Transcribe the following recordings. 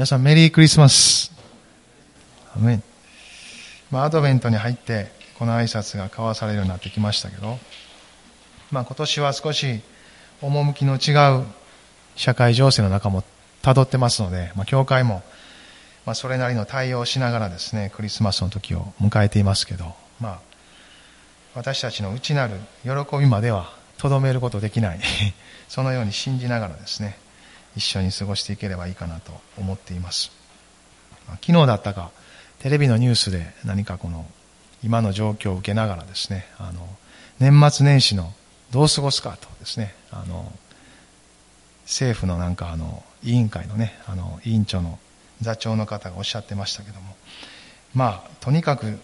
皆さんメリークリスマス。アメン。まあ、アドベントに入って、この挨拶が交わされるようになってきましたけど、まあ、今年は少し趣の違う社会情勢の中も辿ってますので、まあ、教会も、まあ、それなりの対応をしながらですね、クリスマスの時を迎えていますけど、まあ、私たちの内なる喜びまではとどめることできない そのように信じながらですね一緒に過ごしていければいいかなと思っています、昨日だったかテレビのニュースで何かこの今の状況を受けながらですねあの年末年始のどう過ごすかとですねあの政府のなんかあの委員会のねあの委員長の座長の方がおっしゃってましたけどもまあとにかく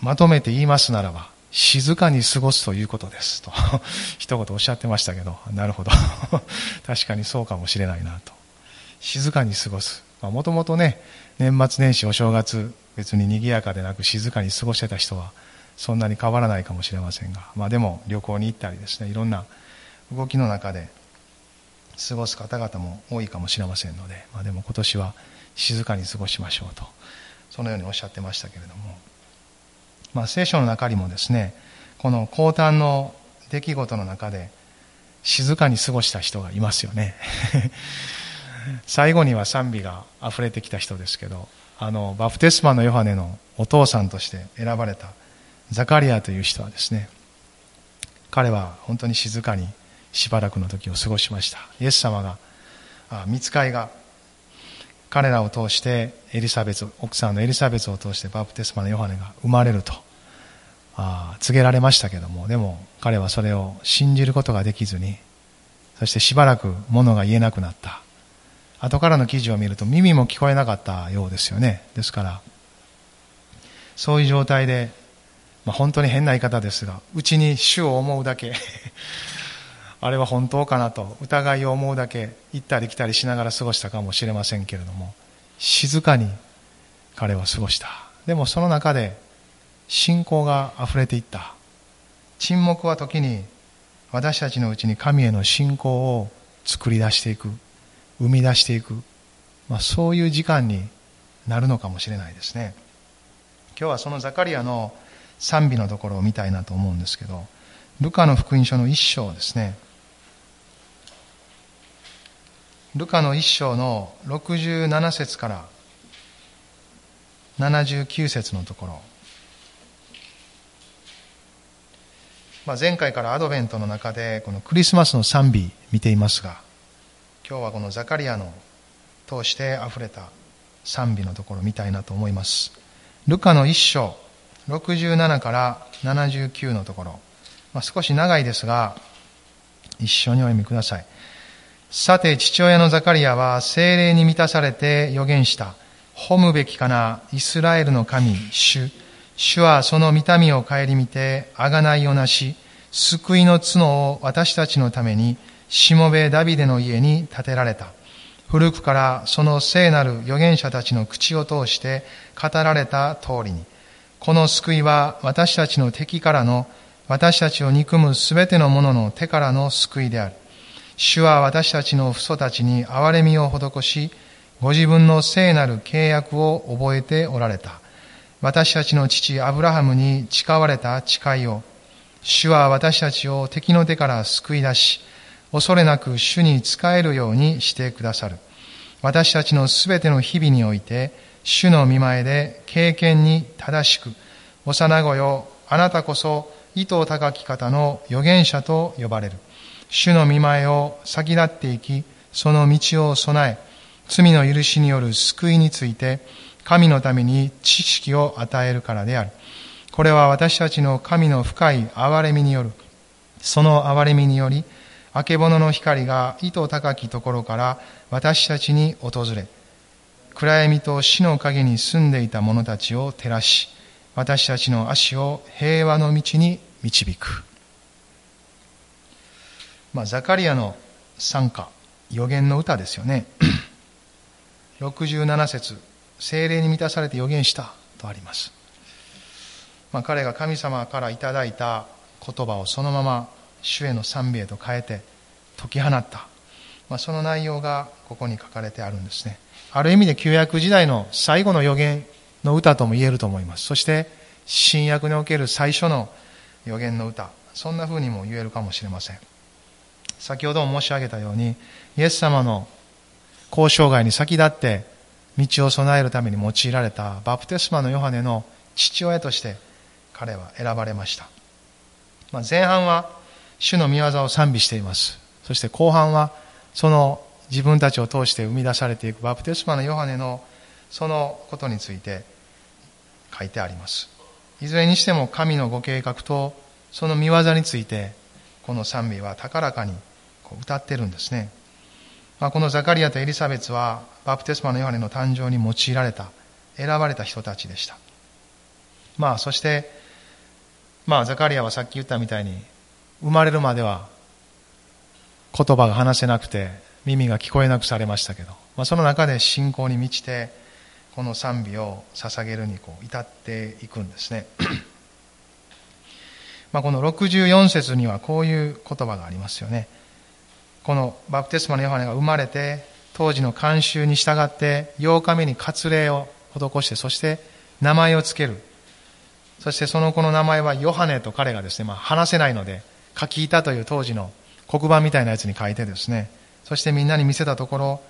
まとめて言いますならば静かに過ごすということですと。一言おっしゃってましたけど。なるほど。確かにそうかもしれないなと。静かに過ごす。もともとね年末年始お正月別に賑やかでなく静かに過ごしてた人はそんなに変わらないかもしれませんが、まあ、でも旅行に行ったりですねいろんな動きの中で過ごす方々も多いかもしれませんので、まあ、でも今年は静かに過ごしましょうと。そのようにおっしゃってましたけれども。まあ、聖書の中にもですねこの降誕の出来事の中で静かに過ごした人がいますよね。最後には賛美が溢れてきた人ですけどあのバプテスマのヨハネのお父さんとして選ばれたザカリアという人はですね彼は本当に静かにしばらくの時を過ごしました。イエス様があ見つかいが彼らを通してエリザベス奥さんのエリザベスを通してバプテスマのヨハネが生まれると。あ告げられましたけどもでも彼はそれを信じることができずにそしてしばらく物が言えなくなった。後からの記事を見ると耳も聞こえなかったようですよね。ですからそういう状態で、まあ、本当に変な言い方ですがうちに主を思うだけ あれは本当かなと疑いを思うだけ行ったり来たりしながら過ごしたかもしれませんけれども静かに彼は過ごした。でもその中で信仰が溢れていった。沈黙は時に私たちのうちに神への信仰を作り出していく生み出していく、まあ、そういう時間になるのかもしれないですね。今日はそのザカリアの賛美のところを見たいなと思うんですけどルカの福音書の一章ですね。ルカの一章の67節から79節のところ、まあ、前回からアドベントの中でこのクリスマスの賛美見ていますが今日はこのザカリアの通して溢れた賛美のところを見たいなと思いますルカの一章67から79のところ、まあ、少し長いですが一緒にお読みくださいさて父親のザカリアは精霊に満たされて予言した。褒むべきかな、イスラエルの神、主。主はその見た目を顧みて、あがないをなし、救いの角を私たちのために、しもべダビデの家に建てられた。古くからその聖なる預言者たちの口を通して語られた通りに、この救いは私たちの敵からの、私たちを憎むすべての者の手からの救いである。主は私たちの父祖たちに憐れみを施し、ご自分の聖なる契約を覚えておられた。私たちの父アブラハムに誓われた誓いを、主は私たちを敵の手から救い出し、恐れなく主に仕えるようにしてくださる。私たちのすべての日々において、主の見前で経験に正しく、幼子よ、あなたこそ意図高き方の預言者と呼ばれる。主の見前を先立っていき、その道を備え、罪の許しによる救いについて、神のために知識を与えるからである。これは私たちの神の深い憐れみによる。その憐れみにより、明けぼのの光が意図高きところから私たちに訪れ、暗闇と死の影に住んでいた者たちを照らし、私たちの足を平和の道に導く。まあ、ザカリアの参加、予言の歌ですよね。67節精霊に満たされて予言したとあります。まあ、彼が神様からいただいた言葉をそのまま主への賛美へと変えて解き放った。まあ、その内容がここに書かれてあるんですね。ある意味で旧約時代の最後の予言の歌とも言えると思います。そして新約における最初の予言の歌、そんな風にも言えるかもしれません。先ほども申し上げたように、イエス様の交渉外に先立って道を備えるために用いられたバプテスマのヨハネの父親として彼は選ばれました。まあ、前半は主の見業を賛美しています。そして後半はその自分たちを通して生み出されていくバプテスマのヨハネのそのことについて書いてあります。いずれにしても神のご計画とその見業についてこの賛美は高らかに歌ってるんですね。まあ、このザカリアとエリザベスはバプテスマのヨハネの誕生に用いられた選ばれた人たちでした。まあそしてまあザカリアはさっき言ったみたいに生まれるまでは言葉が話せなくて耳が聞こえなくされましたけど、まあ、その中で信仰に満ちてこの賛美を捧げるにこう至っていくんですね まあこの64節にはこういう言葉がありますよねこのバプテスマのヨハネが生まれて当時の慣習に従って8日目に割礼を施してそして名前をつける。そしてその子の名前はヨハネと彼がですね、まあ、話せないので書き板という当時の黒板みたいなやつに書いてですねそしてみんなに見せたところ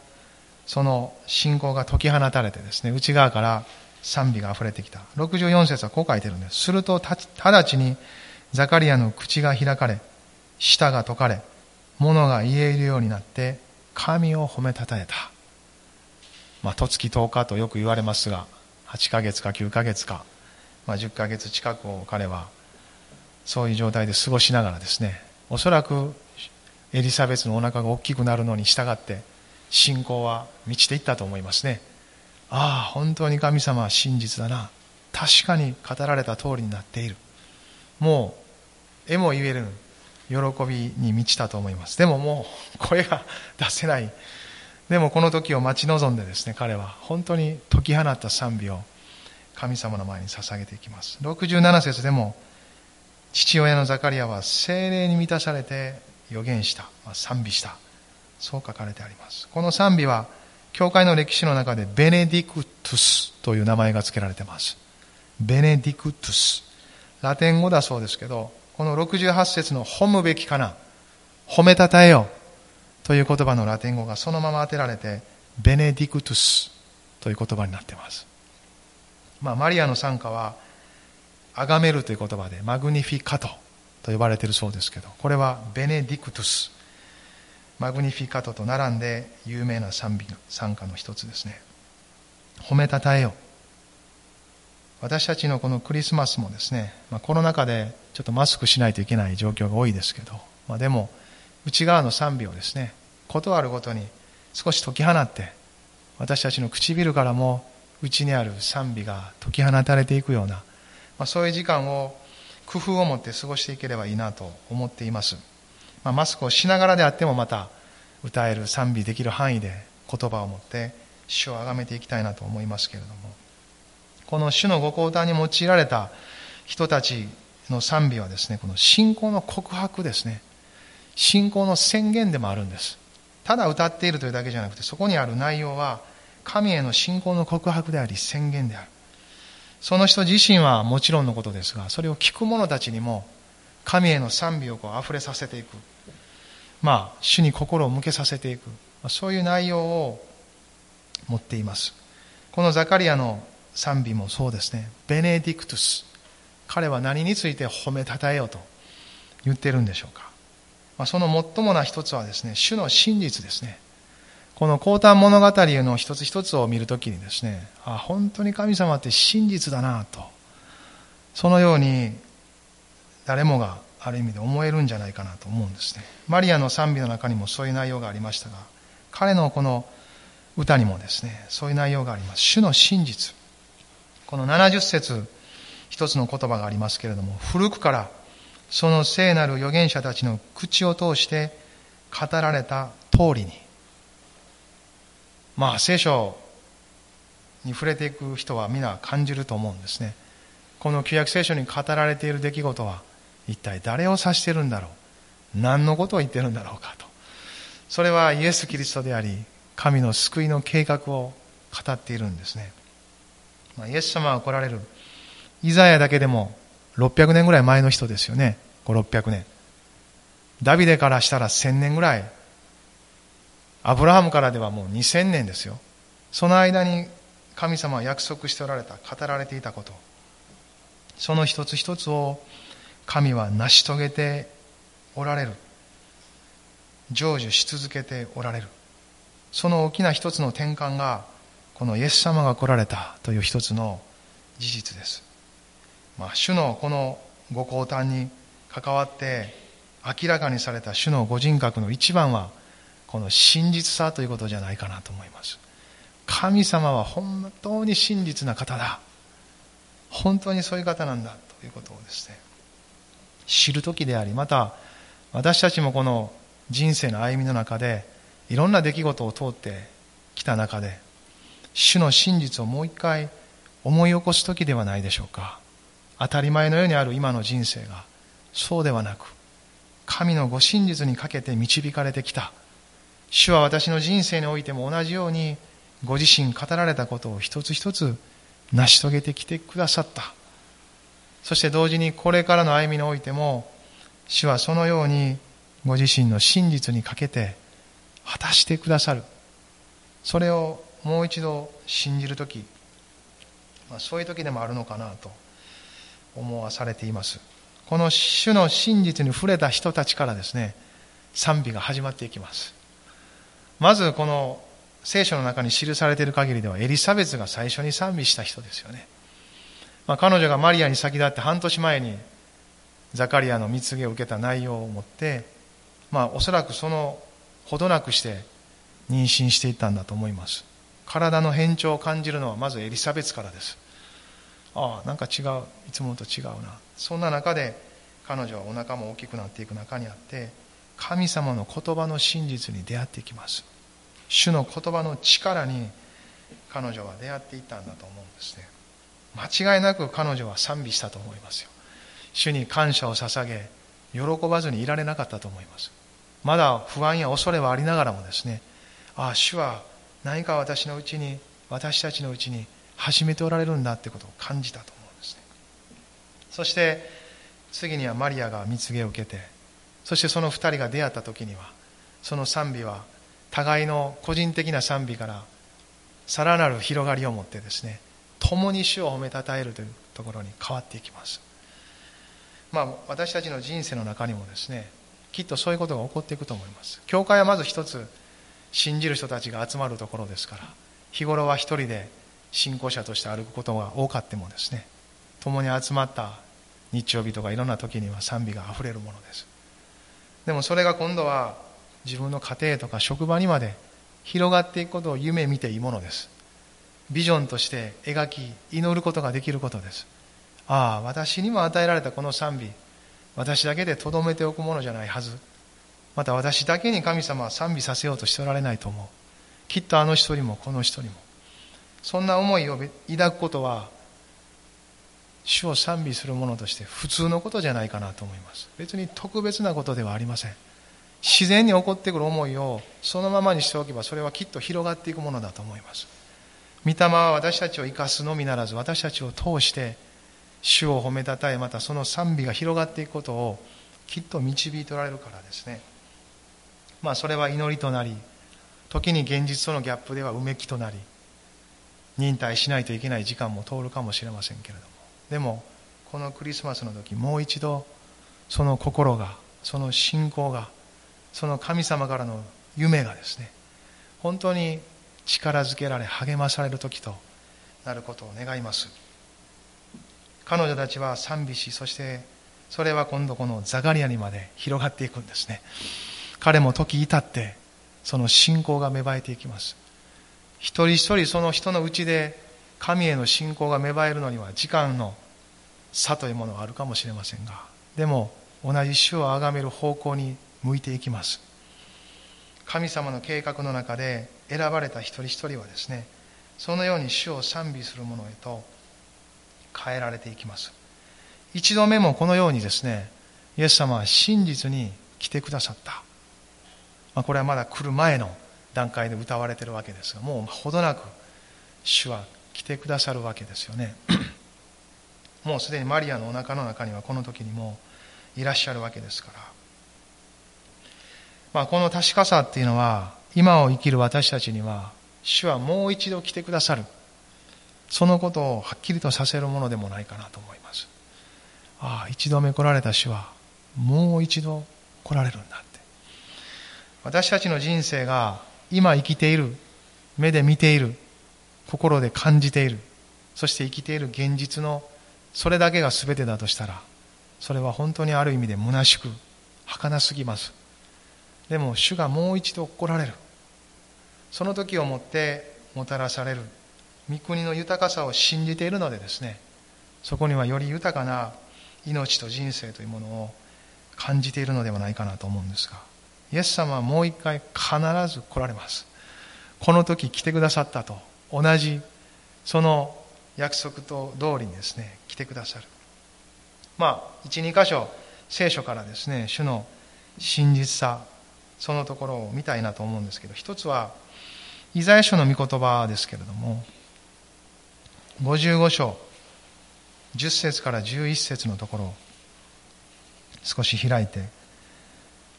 その信仰が解き放たれてですね内側から賛美が溢れてきた。64節はこう書いてるんです。すると直ちにザカリアの口が開かれ舌が解かれ物が言えるようになって神を褒めたたえた。まあ十月10日とよく言われますが8ヶ月か9ヶ月か、まあ、10ヶ月近くを彼はそういう状態で過ごしながらですねおそらくエリザベスのお腹が大きくなるのに従って信仰は満ちていったと思いますね。ああ本当に神様は真実だな。確かに語られた通りになっている。もう絵も言える。喜びに満ちたと思います。でももう声が出せない。でもこの時を待ち望んでですね彼は本当に解き放った賛美を神様の前に捧げていきます。67節でも父親のザカリアは精霊に満たされて予言した、まあ、賛美した。そう書かれてあります。この賛美は教会の歴史の中でベネディクトゥスという名前が付けられています。ベネディクトゥス。ラテン語だそうですけどこの68節の褒むべきかな褒めたたえよという言葉のラテン語がそのまま当てられてベネディクトゥスという言葉になっています。まあマリアの参加は崇めるという言葉でマグニフィカトと呼ばれているそうですけどこれはベネディクトゥスマグニフィカトと並んで有名な賛美賛歌の一つですね。褒めたたえよ私たちのこのクリスマスもですね、まあ、コロナ禍でちょっとマスクしないといけない状況が多いですけど、まあ、でも内側の賛美をですね事あるごとに少し解き放って私たちの唇からも内にある賛美が解き放たれていくような、まあ、そういう時間を工夫を持って過ごしていければいいなと思っています、まあ、マスクをしながらであってもまた歌える賛美できる範囲で言葉を持って主を崇めていきたいなと思いますけれども。この主のご講談に用いられた人たちの賛美はですねこの信仰の告白ですね信仰の宣言でもあるんですただ歌っているというだけじゃなくてそこにある内容は神への信仰の告白であり宣言であるその人自身はもちろんのことですが、それを聞く者たちにも、神への賛美をこう溢れさせていく。まあ、主に心を向けさせていく。そういう内容を持っています。このザカリアの賛美もそうですね。ベネディクトゥス。彼は何について褒めたたえようと言ってるんでしょうか。まあ、その最もな一つはですね、主の真実ですね。この高端物語の一つ一つを見るときにですね、あ、本当に神様って真実だなと、そのように誰もがある意味で思えるんじゃないかなと思うんですね。マリアの賛美の中にもそういう内容がありましたが、彼のこの歌にもですね、そういう内容があります。主の真実。この70節一つの言葉がありますけれども、古くからその聖なる預言者たちの口を通して語られた通りに、まあ聖書に触れていく人は皆感じると思うんですね。この旧約聖書に語られている出来事は一体誰を指しているんだろう。何のことを言ってるんだろうかと。それはイエス・キリストであり神の救いの計画を語っているんですね、まあ、イエス様が来られる。イザヤだけでも600年ぐらい前の人ですよね。5600年。ダビデからしたら1000年ぐらい。アブラハムからではもう2000年ですよ。その間に神様は約束しておられた語られていたこと。その一つ一つを神は成し遂げておられる。成就し続けておられる。その大きな一つの転換がこのイエス様が来られたという一つの事実です、まあ、主のこのご降誕に関わって明らかにされた主のご人格の一番はこの真実さということじゃないかなと思います。神様は本当に真実な方だ。本当にそういう方なんだということをですね知る時でありまた私たちもこの人生の歩みの中でいろんな出来事を通ってきた中で主の真実をもう一回思い起こす時ではないでしょうか。当たり前のようにある今の人生が。そうではなく神のご真実にかけて導かれてきた。主は私の人生においても同じようにご自身語られたことを一つ一つ成し遂げてきてくださった。そして同時にこれからの歩みにおいても主はそのようにご自身の真実にかけて果たしてくださる。それをもう一度信じる時、まあ、そういう時でもあるのかなと思わされています。この主の真実に触れた人たちからですね賛美が始まっていきます。まずこの聖書の中に記されている限りではエリザベスが最初に賛美した人ですよね、まあ、彼女がマリアに先立って半年前にザカリアの蜜毛を受けた内容を持って、まあ、おそらくそのほどなくして妊娠していったんだと思います。体の変調を感じるのはまずエリザベスからです。ああなんか違ういつもと違うな。そんな中で彼女はお腹も大きくなっていく中にあって神様の言葉の真実に出会っていきます。主の言葉の力に彼女は出会っていったんだと思うんですね。間違いなく彼女は賛美したと思いますよ。主に感謝を捧げ喜ばずにいられなかったと思います。まだ不安や恐れはありながらもですねああ主は何か私のうちに私たちのうちに始めておられるんだってことを感じたと思うんですね。そして次にはマリアが蜜毛を受けてそしてその二人が出会った時にはその賛美は互いの個人的な賛美からさらなる広がりを持ってですね共に主を褒めたたえるというところに変わっていきます。まあ私たちの人生の中にもですねきっとそういうことが起こっていくと思います。教会はまず一つ信じる人たちが集まるところですから日頃は一人で信仰者として歩くことが多かってもですね。共に集まった日曜日とかいろんな時には賛美があふれるものです。でもそれが今度は自分の家庭とか職場にまで広がっていくことを夢見ていいものです。ビジョンとして描き祈ることができることです。ああ私にも与えられたこの賛美私だけでとどめておくものじゃないはず。また私だけに神様は賛美させようとしておられないと思う。きっとあの人にもこの人にも。そんな思いを抱くことは主を賛美するものとして普通のことじゃないかなと思います。別に特別なことではありません。自然に起こってくる思いをそのままにしておけばそれはきっと広がっていくものだと思います。御霊は私たちを生かすのみならず私たちを通して主を褒めたたえまたその賛美が広がっていくことをきっと導いておられるからですね。まあそれは祈りとなり時に現実とのギャップではうめきとなり忍耐しないといけない時間も通るかもしれませんけれども。でもこのクリスマスの時もう一度その心がその信仰がその神様からの夢がですね本当に力づけられ励まされる時となることを願います。彼女たちは賛美しそしてそれは今度このザガリアにまで広がっていくんですね。彼も時至ってその信仰が芽生えていきます。一人一人その人のうちで神への信仰が芽生えるのには時間の差というものがあるかもしれませんがでも同じ主を崇める方向に向いていきます。神様の計画の中で選ばれた一人一人はですねそのように主を賛美する者へと変えられていきます。一度目もこのようにですねイエス様は真実に来てくださった。まあ、これはまだ来る前の段階で歌われてるわけですがもうほどなく主は来てくださるわけですよね。もうすでにマリアのお腹の中にはこの時にもいらっしゃるわけですから、まあ、この確かさっていうのは今を生きる私たちには主はもう一度来てくださる。そのことをはっきりとさせるものでもないかなと思います。ああ一度目来られた主はもう一度来られるんだ。私たちの人生が今生きている目で見ている心で感じているそして生きている現実のそれだけが全てだとしたらそれは本当にある意味で虚しく儚すぎます。でも主がもう一度来られる。その時をもってもたらされる。御国の豊かさを信じているのでですねそこにはより豊かな命と人生というものを感じているのではないかなと思うんですがイエス様はもう一回必ず来られます。この時来てくださったと。同じその約束と通りにですね来てくださる。まあ12箇所聖書からですね主の真実さそのところを見たいなと思うんですけど一つはイザヤ書の御言葉ですけれども55章10節から11節のところを少し開いて、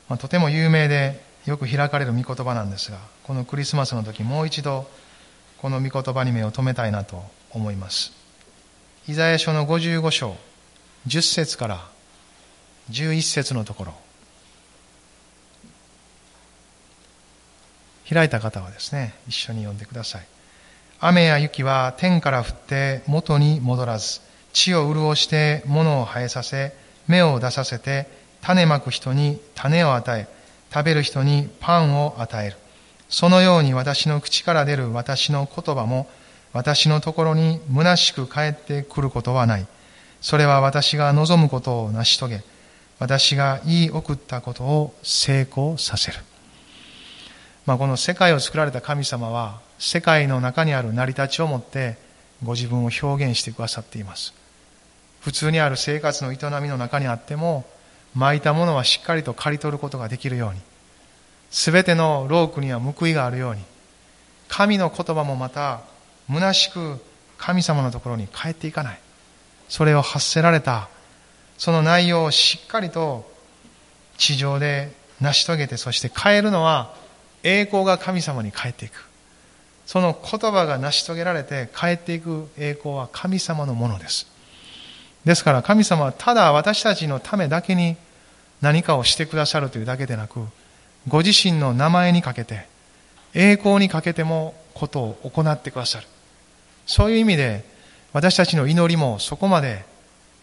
まあ、とても有名でよく開かれる御言葉なんですがこのクリスマスの時もう一度この御言葉に目を留めたいなと思います。イザヤ書の55章10節から11節のところ。開いた方はですね一緒に読んでください。雨や雪は天から降って元に戻らず地を潤して物を生えさせ芽を出させて種まく人に種を与え食べる人にパンを与えるそのように私の口から出る私の言葉も私のところに虚しく帰ってくることはない。それは私が望むことを成し遂げ、私が言い送ったことを成功させる。まあ、この世界を作られた神様は、世界の中にある成り立ちをもってご自分を表現してくださっています。普通にある生活の営みの中にあっても、巻いたものはしっかりと刈り取ることができるように、すべてのロークには報いがあるように、神の言葉もまた、虚しく神様のところに帰っていかない。それを発せられた、その内容をしっかりと地上で成し遂げて、そして変えるのは栄光が神様に帰っていく。その言葉が成し遂げられて帰っていく栄光は神様のものです。ですから神様はただ私たちのためだけに何かをしてくださるというだけでなく、ご自身の名前にかけて、栄光にかけてもことを行ってくださる。そういう意味で、私たちの祈りもそこまで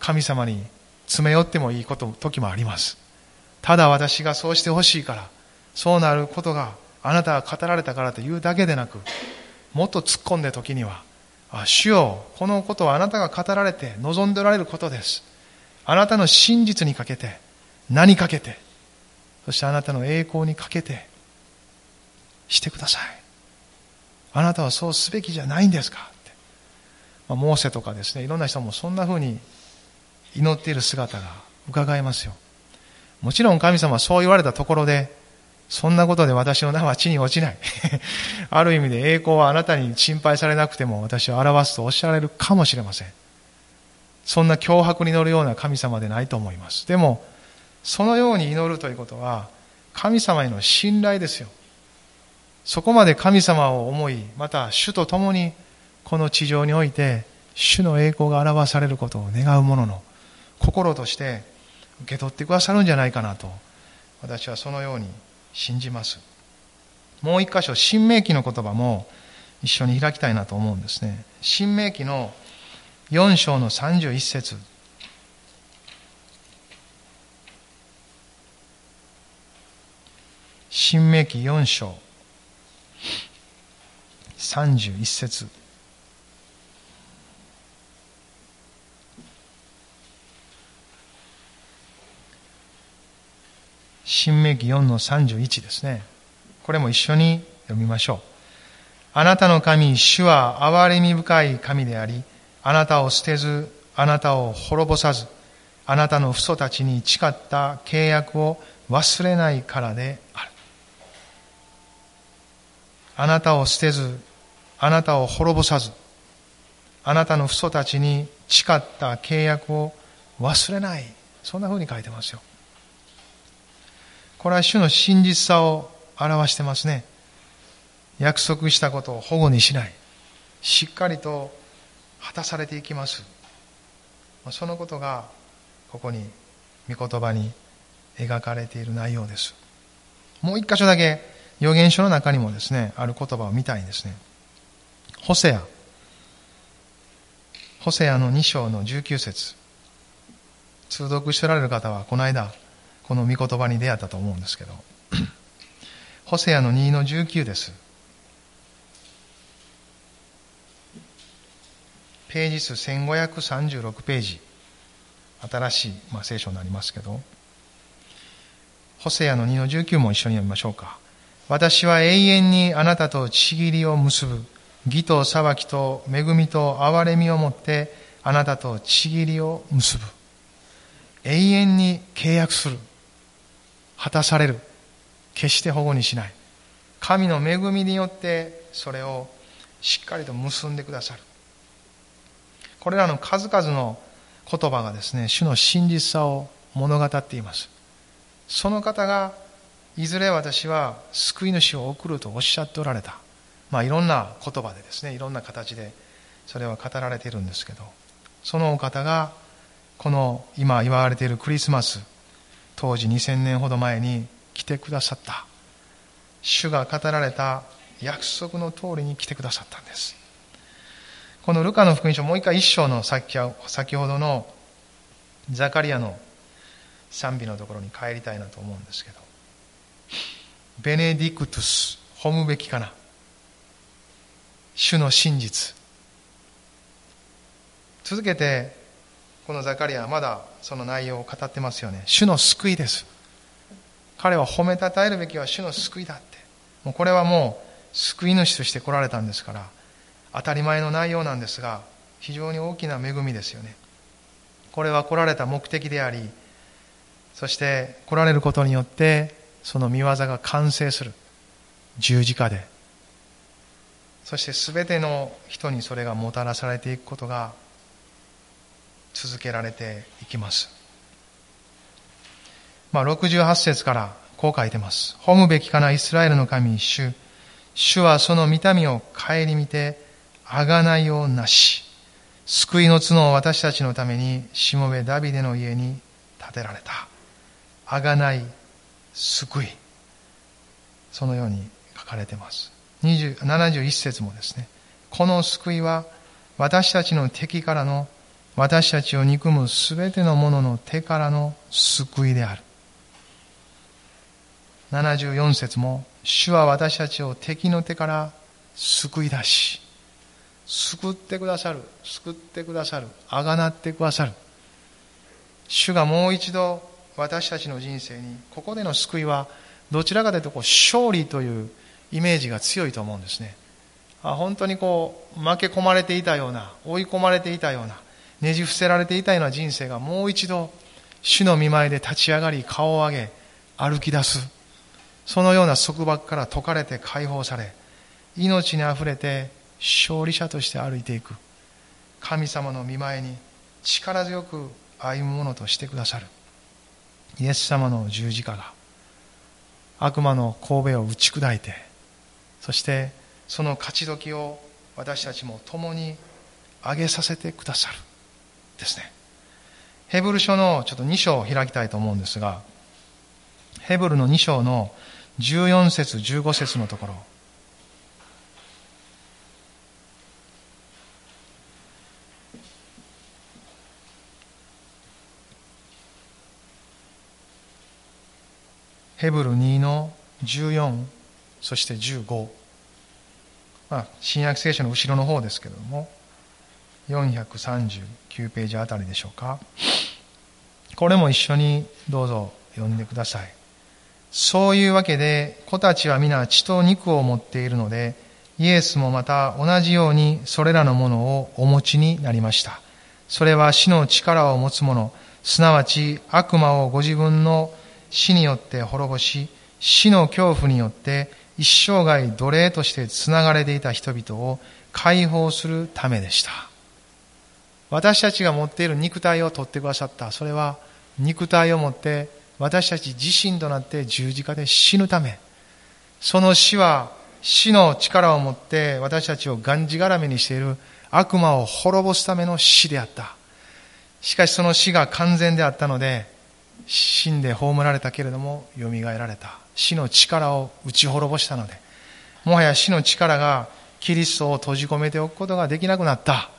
神様に詰め寄ってもいいこと、時もあります。ただ私がそうしてほしいから、そうなることがあなたが語られたからというだけでなく、もっと突っ込んで時には、主よ、このことはあなたが語られて望んでおられることです。あなたの真実にかけて、何かけて、そしてあなたの栄光にかけてしてください。あなたはそうすべきじゃないんですか？って。まあ、モーセとかですね、いろんな人もそんな風に祈っている姿が伺えますよ。もちろん神様はそう言われたところで、そんなことで私の名は地に落ちない。ある意味で栄光はあなたに心配されなくても私を表すとおっしゃられるかもしれません。そんな脅迫に乗るような神様でないと思います。でも、そのように祈るということは、神様への信頼ですよ。そこまで神様を思い、また主と共にこの地上において、主の栄光が表されることを願う者の心として受け取ってくださるんじゃないかなと、私はそのように信じます。もう一箇所、新明記の言葉も一緒に開きたいなと思うんですね。新明記の4章の31節新明記4章31節新明記4の31ですね。これも一緒に読みましょう。あなたの神、主は憐れみ深い神であり、あなたを捨てず、あなたを滅ぼさず、あなたの父祖たちに誓った契約を忘れないからである。あなたを捨てず、あなたを滅ぼさず、あなたの父祖たちに誓った契約を忘れない。そんな風に書いてますよ。これは主の真実さを表してますね。約束したことを保護にしない。しっかりと果たされていきます。そのことがここに御言葉に描かれている内容です。もう一箇所だけ預言書の中にもですね、ある言葉を見たいんですね。ホセア。ホセアの2章の19節通読しておられる方はこの間、この御言葉に出会ったと思うんですけど、ホセアの2の19です。ページ数1536ページ。新しい、まあ、聖書になりますけど、ホセアの2の19も一緒に読みましょうか。私は永遠にあなたとちぎりを結ぶ。義と裁きと恵みと憐れみをもってあなたとちぎりを結ぶ。永遠に契約する。果たされる。決して保護にしない。神の恵みによってそれをしっかりと結んでくださる。これらの数々の言葉がですね、主の真実さを物語っています。その方が、いずれ私は救い主を送るとおっしゃっておられた。まあいろんな言葉でですね、いろんな形でそれは語られているんですけど、そのお方が、この今言われているクリスマス、当時2000年ほど前に来てくださった。主が語られた約束の通りに来てくださったんです。このルカの福音書、もう一回一章の先ほどのザカリアの賛美のところに帰りたいなと思うんですけど、ベネディクトゥス、褒むべきかな。主の真実。続けて、このザカリアはまだその内容を語ってますよね。主の救いです。彼は褒めたたえるべきは主の救いだって。もうこれはもう救い主として来られたんですから、当たり前の内容なんですが非常に大きな恵みですよねこれは来られた目的でありそして来られることによってその見業が完成する十字架でそして全ての人にそれがもたらされていくことが続けられていきます、まあ、68節からこう書いてます褒むべきかなイスラエルの神主主はその見た目を顧みて贖いをなし、救いの角を私たちのために、しもべダビデの家に建てられた。贖い、救い。そのように書かれています。71節もですね、この救いは私たちの敵からの私たちを憎むすべてのものの手からの救いである。74節も主は私たちを敵の手から救い出し、救ってくださる、救ってくださる、あがなってくださる。主がもう一度私たちの人生に、ここでの救いは、どちらかというとこう勝利というイメージが強いと思うんですね。あ本当にこう、負け込まれていたような、追い込まれていたような、ねじ伏せられていたような人生がもう一度、主の見舞いで立ち上がり、顔を上げ、歩き出す。そのような束縛から解かれて解放され、命に溢れて勝利者として歩いていく。神様の見前に力強く歩むものとしてくださる。イエス様の十字架が悪魔の神戸を打ち砕いてそしてその勝ち時を私たちも共に上げさせてくださる。ですね。ヘブル書のちょっと2章を開きたいと思うんですがヘブルの2章の14節15節のところ。ヘブル2の14そして15、まあ、新約聖書の後ろの方ですけれども。439ページあたりでしょうか。これも一緒にどうぞ読んでください。そういうわけで子たちは皆血と肉を持っているのでイエスもまた同じようにそれらのものをお持ちになりました。それは死の力を持つ者すなわち悪魔をご自分の死によって滅ぼし、死の恐怖によって一生涯奴隷として繋がれていた人々を解放するためでした。私たちが持っている肉体を取ってくださった。それは肉体を持って私たち自身となって十字架で死ぬため。その死は死の力を持って私たちをがんじがらめにしている悪魔を滅ぼすための死であった。しかしその死が完全であったので、死んで葬られたけれども、蘇られた。死の力を打ち滅ぼしたので、もはや死の力がキリストを閉じ込めておくことができなくなった。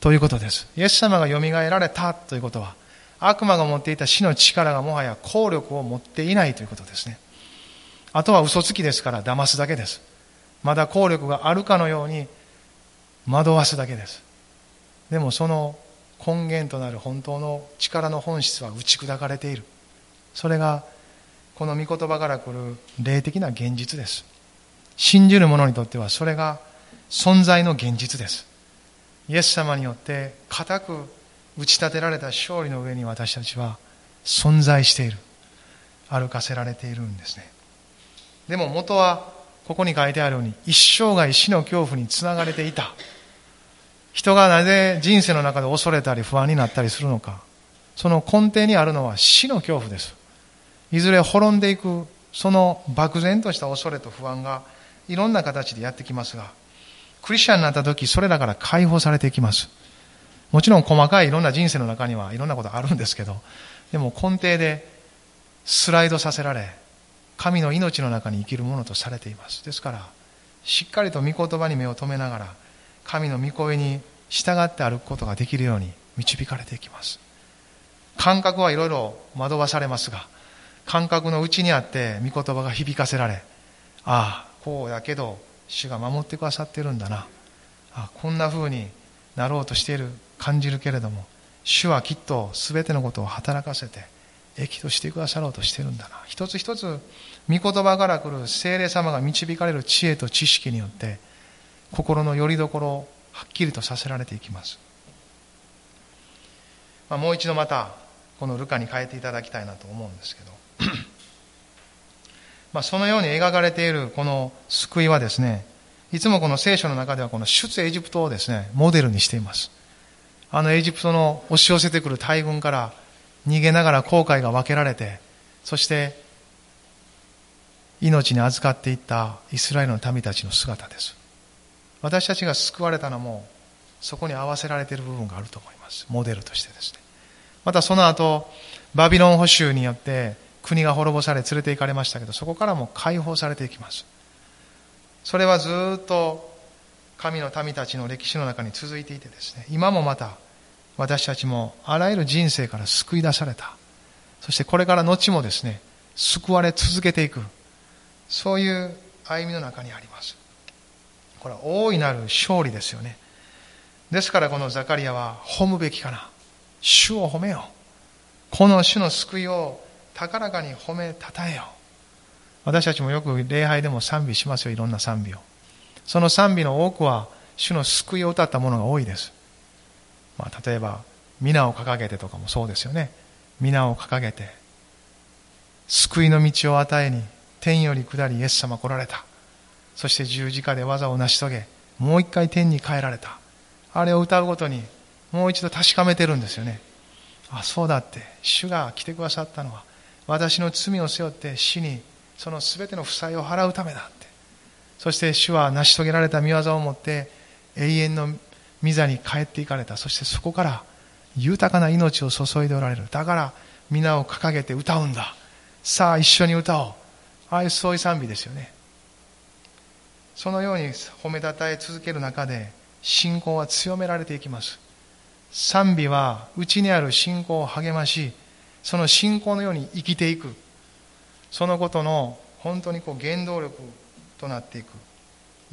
ということです。イエス様が蘇られたということは、悪魔が持っていた死の力がもはや効力を持っていないということですね。あとは嘘つきですから騙すだけです。まだ効力があるかのように惑わすだけです。でもその根源となる本当の力の本質は打ち砕かれている。それがこの御言葉から来る霊的な現実です。信じる者にとってはそれが存在の現実です。イエス様によって固く打ち立てられた勝利の上に私たちは存在している。歩かせられているんですね。でも元はここに書いてあるように一生涯死の恐怖につながれていた。人がなぜ人生の中で恐れたり不安になったりするのか。その根底にあるのは死の恐怖です。いずれ滅んでいく、その漠然とした恐れと不安がいろんな形でやってきますが、クリスチャンになった時、それらから解放されていきます。もちろん細かいいろんな人生の中にはいろんなことあるんですけど、でも根底でスライドさせられ、神の命の中に生きるものとされています。ですから、しっかりと御言葉に目を留めながら、神の御声に従って歩くことができるように導かれていきます。感覚はいろいろ惑わされますが、感覚の内にあって御言葉が響かせられ、ああ、こうやけど、主が守ってくださってるんだな。あこんな風になろうとしている、感じるけれども、主はきっと全てのことを働かせて、益としてくださろうとしてるんだな。一つ一つ、御言葉から来る精霊様が導かれる知恵と知識によって、心の拠り所をはっきりとさせられていきます、まあ、もう一度またこのルカに変えていただきたいなと思うんですけどまあそのように描かれているこの救いはですねいつもこの聖書の中ではこの出エジプトをですねモデルにしています。あのエジプトの押し寄せてくる大軍から逃げながら後悔が分けられてそして命に預かっていったイスラエルの民たちの姿です。私たちが救われたのもそこに合わせられている部分があると思います。モデルとしてですね。またその後バビロン捕囚によって国が滅ぼされ連れて行かれましたけどそこからも解放されていきますそれはずっと神の民たちの歴史の中に続いていてですね今もまた私たちもあらゆる人生から救い出されたそしてこれから後もですね救われ続けていくそういう歩みの中にありますこれは大いなる勝利ですよね。ですからこのザカリアは褒むべきかな。主を褒めよう。この主の救いを高らかに褒めたたえよ。私たちもよく礼拝でも賛美しますよ、いろんな賛美を。その賛美の多くは主の救いを歌ったものが多いです。まあ、例えば、皆を掲げてとかもそうですよね。皆を掲げて、救いの道を与えに、天より下りイエス様来られた。そして十字架で技を成し遂げ、もう一回天に帰られた。あれを歌うごとに、もう一度確かめてるんですよね。あ、そうだって、主が来てくださったのは、私の罪を背負って死に、その全ての負債を払うためだって。そして主は成し遂げられた見業を持って、永遠の御座に帰っていかれた。そしてそこから豊かな命を注いでおられる。だから、皆を掲げて歌うんだ。さあ、一緒に歌おう。ああいうそういう賛美ですよね。そのように褒めたたえ続ける中で信仰は強められていきます賛美は内にある信仰を励ましその信仰のように生きていく。そのことの本当にこう原動力となっていく。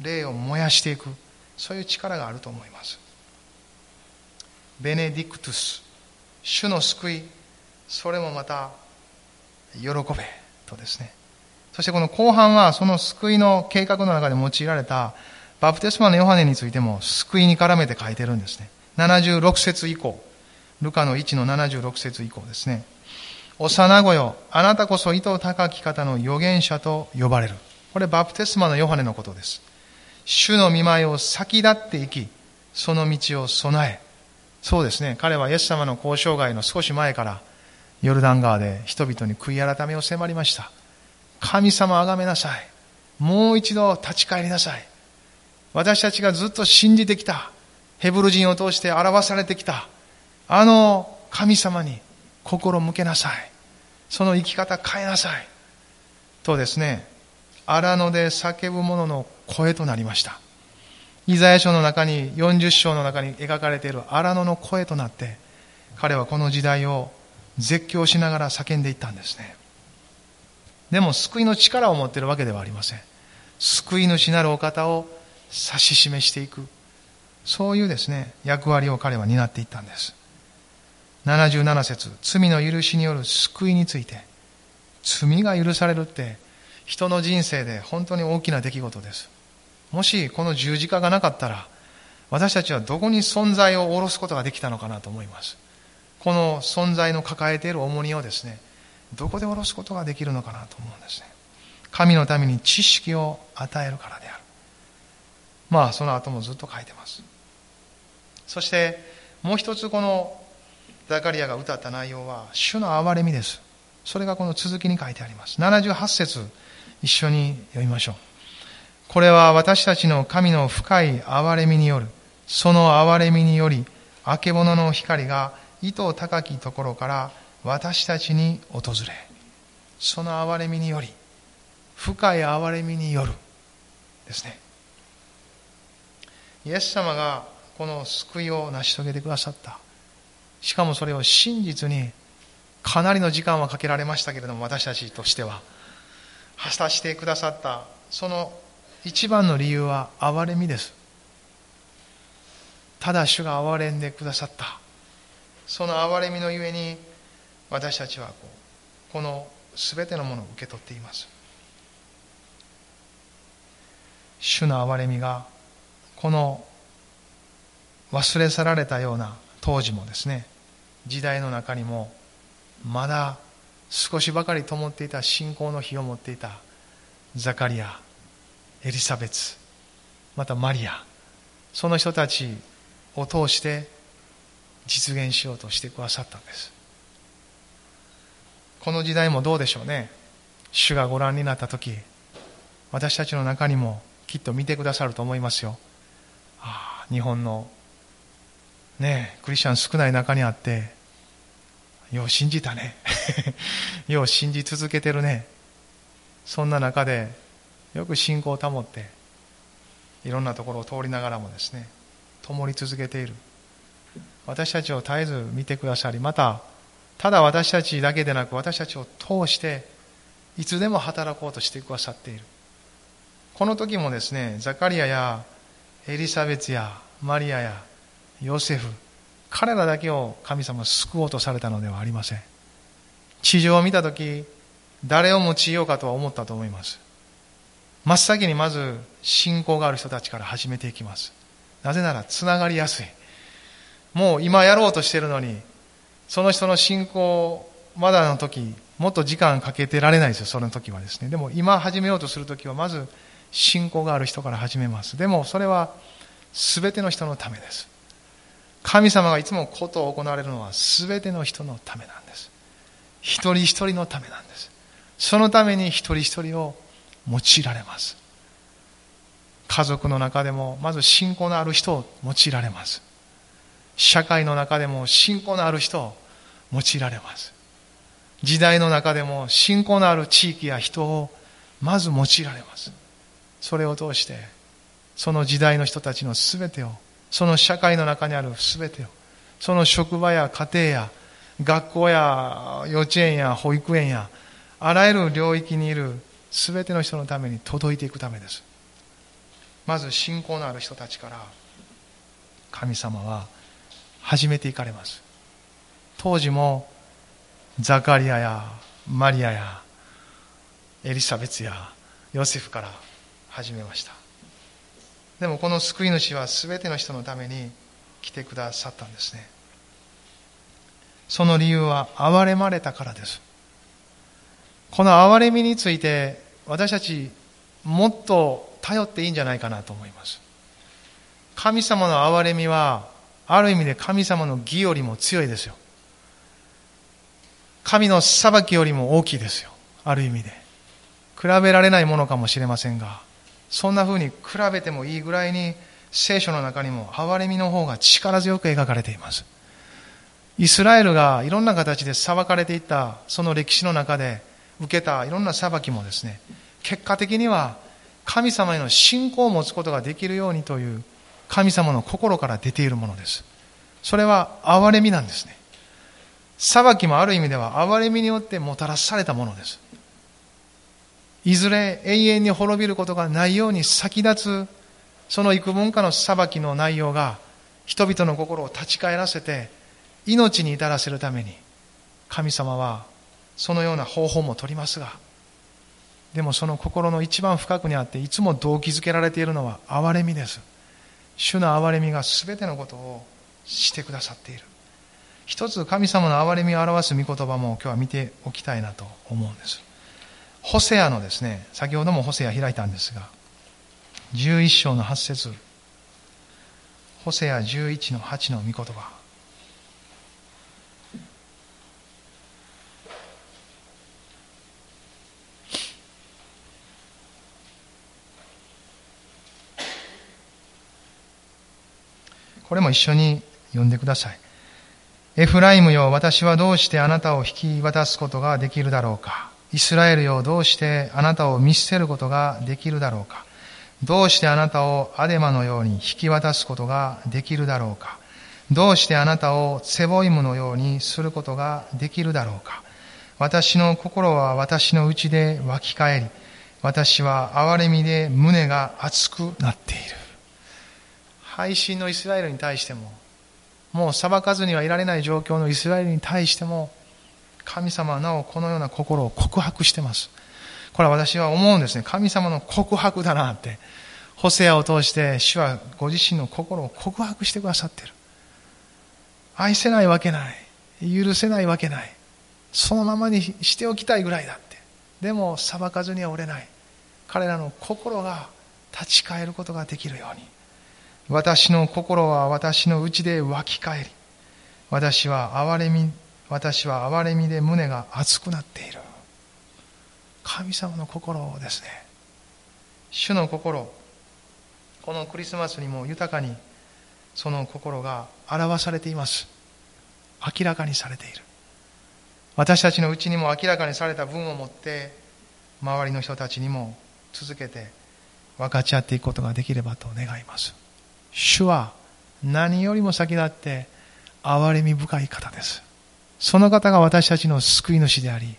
霊を燃やしていく。そういう力があると思います。ベネディクトゥス。主の救い。それもまた喜べとですね。そしてこの後半はその救いの計画の中で用いられた。バプテスマのヨハネについても救いに絡めて書いてるんですね。76節以降。ルカの1の76節以降ですね。幼子よ、あなたこそ意図高き方の預言者と呼ばれる。これバプテスマのヨハネのことです。主の見舞いを先立っていき、その道を備え、そうですね、彼はイエス様の交渉外の少し前から、ヨルダン川で人々に悔い改めを迫りました。神様あがめなさい。もう一度立ち返りなさい。私たちがずっと信じてきた、ヘブル人を通して表されてきた、あの神様に心向けなさい。その生き方変えなさい。とですね、荒野で叫ぶ者の声となりました。イザヤ書の中に、40章の中に描かれている荒野の声となって、彼はこの時代を絶叫しながら叫んでいったんですね。でも救いの力を持っているわけではありません。救い主なるお方を指し示していく。そういうですね、役割を彼は担っていったんです。77節罪の許しによる救いについて、罪が許されるって人の人生で本当に大きな出来事です。もしこの十字架がなかったら、私たちはどこに存在を下ろすことができたのかなと思います。この存在の抱えている重荷をですね、どこで下ろすことができるのかなと思うんですね。神のために知識を与えるからである。まあ、その後もずっと書いてます。そして、もう一つこのザカリアが歌った内容は、主の憐れみです。それがこの続きに書いてあります。78節一緒に読みましょう。これは私たちの神の深い憐れみによる、その憐れみにより、あけぼのの光が糸高きところから私たちに訪れ、その憐れみにより、深い憐れみによる、ですね。イエス様がこの救いを成し遂げてくださった。しかもそれを真実にかなりの時間はかけられましたけれども、私たちとしては。果たしてくださったその一番の理由は憐れみです。ただ主が憐れんでくださった。その憐れみのゆえに私たちはこうこの全てのものを受け取っています。主の憐れみがこの忘れ去られたような当時もですね時代の中にもまだ少しばかり灯っていた信仰の火を持っていたザカリアエリザベツまたマリアその人たちを通して実現しようとしてくださったんです。この時代もどうでしょうね。主がご覧になった時私たちの中にもきっと見てくださると思いますよ。ああ日本のねクリスチャン少ない中にあってよう信じたね。よう信じ続けてるね。そんな中でよく信仰を保っていろんなところを通りながらもですね灯り続けている。私たちを絶えず見てくださりまたただ私たちだけでなく私たちを通していつでも働こうとしてくださっている。この時もですねザカリアやエリザベツやマリアやヨセフ彼らだけを神様は救おうとされたのではありません。地上を見たとき誰を用いようかとは思ったと思います。真っ先にまず信仰がある人たちから始めていきます。なぜならつながりやすい。もう今やろうとしてるのにその人の信仰まだの時もっと時間かけてられないですよ。その時はですね。でも今始めようとする時はまず信仰がある人から始めます。でもそれは全ての人のためです。神様がいつもことを行われるのは全ての人のためなんです。一人一人のためなんです。そのために一人一人を用いられます。家族の中でもまず信仰のある人を用いられます。社会の中でも信仰のある人を用いられます。時代の中でも信仰のある地域や人をまず用いられます。それを通してその時代の人たちの全てをその社会の中にある全てを、その職場や家庭や学校や幼稚園や保育園や、あらゆる領域にいる全ての人のために届いていくためです。まず信仰のある人たちから神様は始めていかれます。当時もザカリアやマリアやエリザベツやヨセフから始めました。でもこの救い主は全ての人のために来てくださったんですね。その理由は憐れまれたからです。この憐れみについて私たちもっと頼っていいんじゃないかなと思います。神様の憐れみはある意味で神様の義よりも強いですよ。神の裁きよりも大きいですよ。ある意味で。比べられないものかもしれませんが。そんな風に比べてもいいぐらいに聖書の中にも憐れみの方が力強く描かれています。イスラエルがいろんな形で裁かれていったその歴史の中で受けたいろんな裁きもですね結果的には神様への信仰を持つことができるようにという神様の心から出ているものです。それは憐れみなんですね。裁きもある意味では憐れみによってもたらされたものです。いずれ永遠に滅びることがないように先立つその幾分かの裁きの内容が人々の心を立ち返らせて命に至らせるために神様はそのような方法も取りますがでもその心の一番深くにあっていつも動機づけられているのは憐れみです。主の憐れみが全てのことをしてくださっている。一つ神様の憐れみを表す御言葉も今日は見ておきたいなと思うんです。ホセアのですね先ほどもホセア開いたんですが11章の8節ホセア11の8の御言葉これも一緒に読んでください。エフライムよ、私はどうしてあなたを引き渡すことができるだろうか。イスラエルよ、どうしてあなたを見捨てることができるだろうか？どうしてあなたをアデマのように引き渡すことができるだろうか？どうしてあなたをセボイムのようにすることができるだろうか？私の心は私の内で湧き返り、私は憐れみで胸が熱くなっている。配信のイスラエルに対しても、もう裁かずにはいられない状況のイスラエルに対しても、神様はなおこのような心を告白してます。これは私は思うんですね。神様の告白だなって。ホセアを通して主はご自身の心を告白してくださってる。愛せないわけない。許せないわけない。そのままにしておきたいぐらいだって。でも裁かずには折れない。彼らの心が立ち返ることができるように。私の心は私の内で湧き返り、私は憐れみ、私は憐れみで胸が熱くなっている。神様の心ですね。主の心、このクリスマスにも豊かにその心が表されています。明らかにされている。私たちのうちにも明らかにされた分を持って、周りの人たちにも続けて分かち合っていくことができればと願います。主は何よりも先立って憐れみ深い方です。その方が私たちの救い主であり、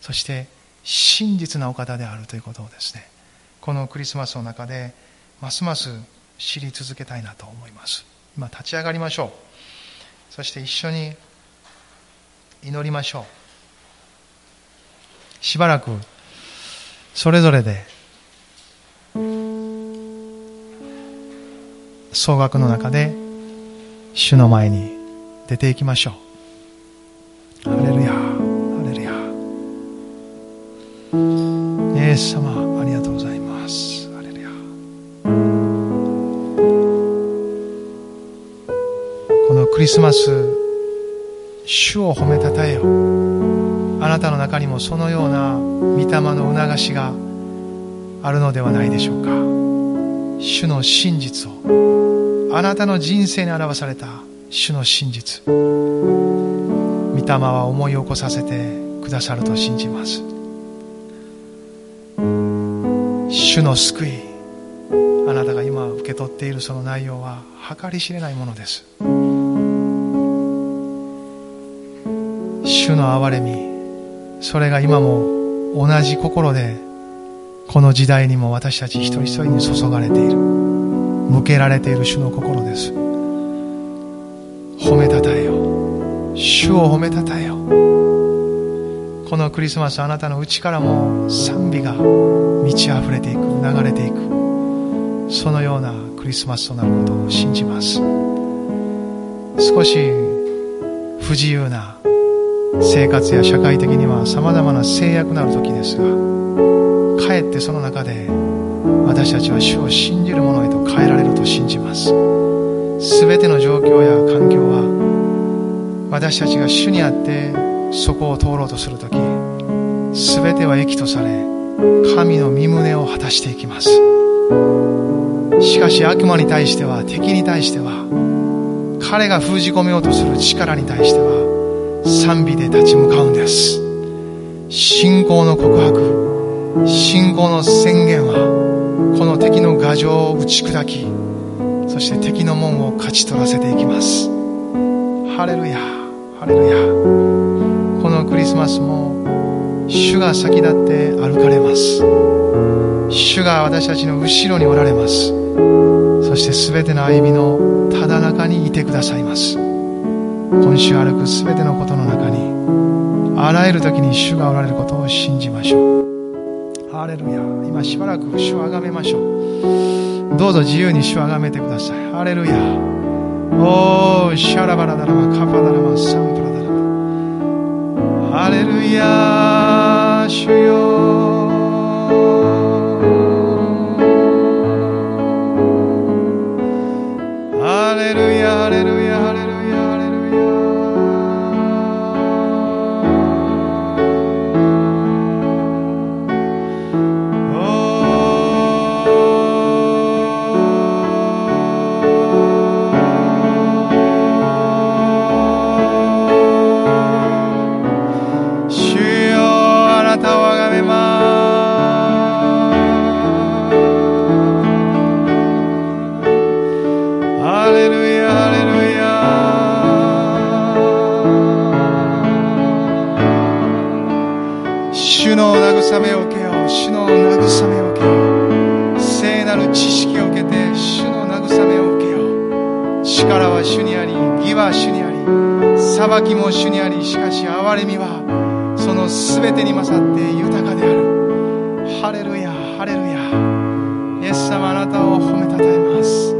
そして真実なお方であるということをですね、このクリスマスの中でますます知り続けたいなと思います。今立ち上がりましょう。そして一緒に祈りましょう。しばらくそれぞれで総額の中で主の前に出ていきましょう。イエス様、ありがとうございます。ハレルヤ。このクリスマス、主を褒めたたえよ。あなたの中にもそのような御霊の促しがあるのではないでしょうか。主の真実をあなたの人生に表された主の真実御霊は思い起こさせてくださると信じます主の救いあなたが今受け取っているその内容は計り知れないものです。主の憐れみそれが今も同じ心でこの時代にも私たち一人一人に注がれている。向けられている主の心です。褒めたたえよ。主を褒めたたえよ。このクリスマスあなたの内からも賛美が満ち溢れていく流れていくそのようなクリスマスとなることを信じます。少し不自由な生活や社会的には様々な制約のある時ですがかえってその中で私たちは主を信じる者へと変えられると信じます。すべての状況や環境は私たちが主にあってそこを通ろうとするときすべては益とされ神の身旨を果たしていきます。しかし悪魔に対しては敵に対しては彼が封じ込めようとする力に対しては賛美で立ち向かうんです。信仰の告白信仰の宣言はこの敵の牙城を打ち砕きそして敵の門を勝ち取らせていきます。ハレルヤハレルヤ。このクリスマスも主が先立って歩かれます。主が私たちの後ろにおられます。そして全ての歩みのただ中にいてくださいます。今週歩く全てのことの中にあらゆる時に主がおられることを信じましょう。ハレルヤ。今しばらく主をあがめましょう。どうぞ自由に主をあがめてください。ハレルヤ。おーシャラバラダラマカパダラマサンプラダラマ。ハレルヤ主よ裁きも主にありしかし憐れみはその全てに勝って豊かである。ハレルヤハレルヤ。イエス様あなたを褒めたたえます。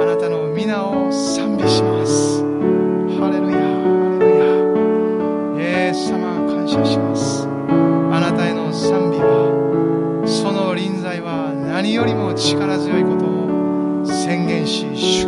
あなたの皆を賛美します。ハレルヤハレルヤ。イエス様感謝します。あなたへの賛美はその臨在は何よりも力強いことを宣言し祝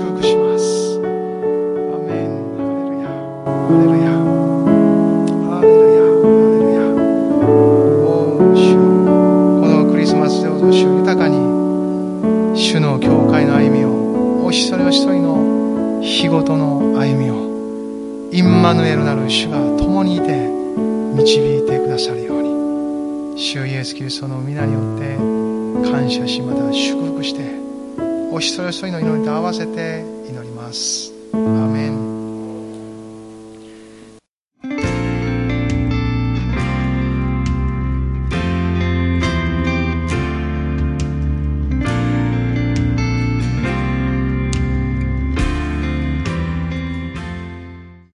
事の歩みをインマヌエルなる主が共にいて導いてくださるように主イエス・キリストの皆によって感謝しまた祝福してお一人お一人の祈りと合わせて祈ります。アメン。